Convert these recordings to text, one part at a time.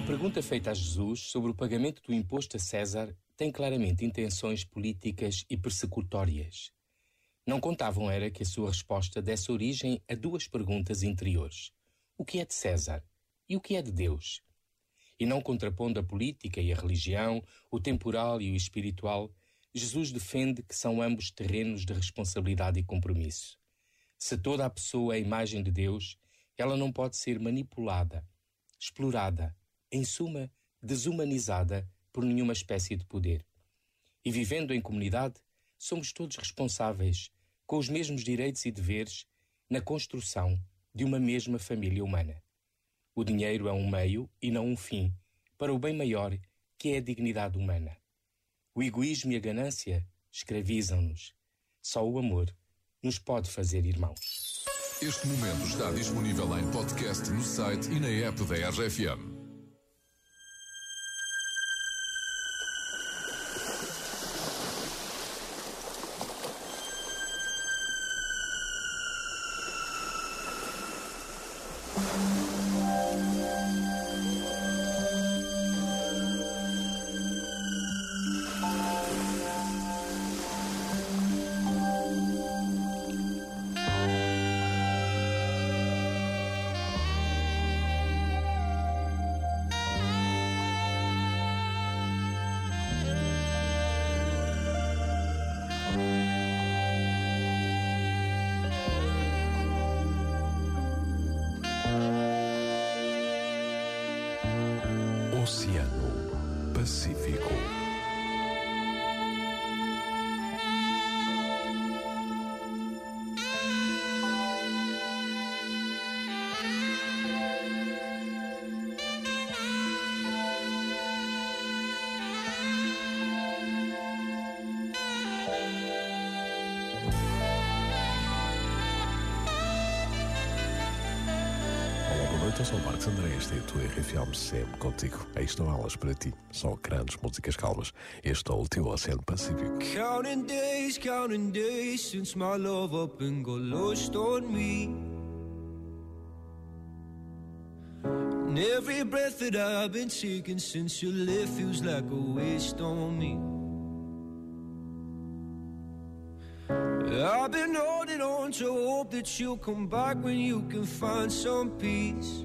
A pergunta feita a Jesus sobre o pagamento do imposto a César tem claramente intenções políticas e persecutórias. Não contavam era que a sua resposta desse origem a duas perguntas interiores: o que é de César e o que é de Deus? E não contrapondo a política e a religião, o temporal e o espiritual, Jesus defende que são ambos terrenos de responsabilidade e compromisso. Se toda a pessoa é a imagem de Deus, ela não pode ser manipulada, explorada, em suma, desumanizada por nenhuma espécie de poder. E vivendo em comunidade, somos todos responsáveis, com os mesmos direitos e deveres, na construção de uma mesma família humana. O dinheiro é um meio e não um fim para o bem maior que é a dignidade humana. O egoísmo e a ganância escravizam-nos. Só o amor nos pode fazer irmãos. Este momento está disponível em podcast no site e na app da RFM. Pacífico. Eu sou o Marcos André, esta é a tua RFM sempre contigo. Aí estão elas para ti, só grandes músicas calmas. Este é o teu Oceano Pacífico. Counting days, counting days since my love up and got lost on me. And every breath that I've been taking since you left feels like a waste on me. I've been holding on to hope that you'll come back when you can find some peace.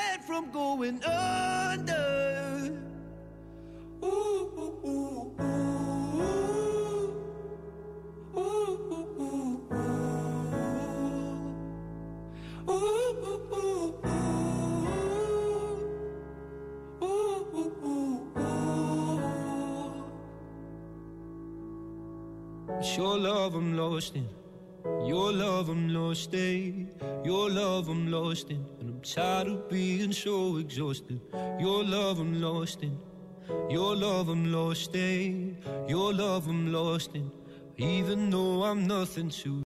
from going under. Ooh, ooh, ooh, ooh. Ooh, ooh, ooh. Ooh, ooh, ooh. Love I'm lost in. Your love I'm lost in. Your love I'm lost in. And I'm tired of being so exhausted. Your love I'm lost in. Your love I'm lost in. Your love I'm lost in. Even though I'm nothing to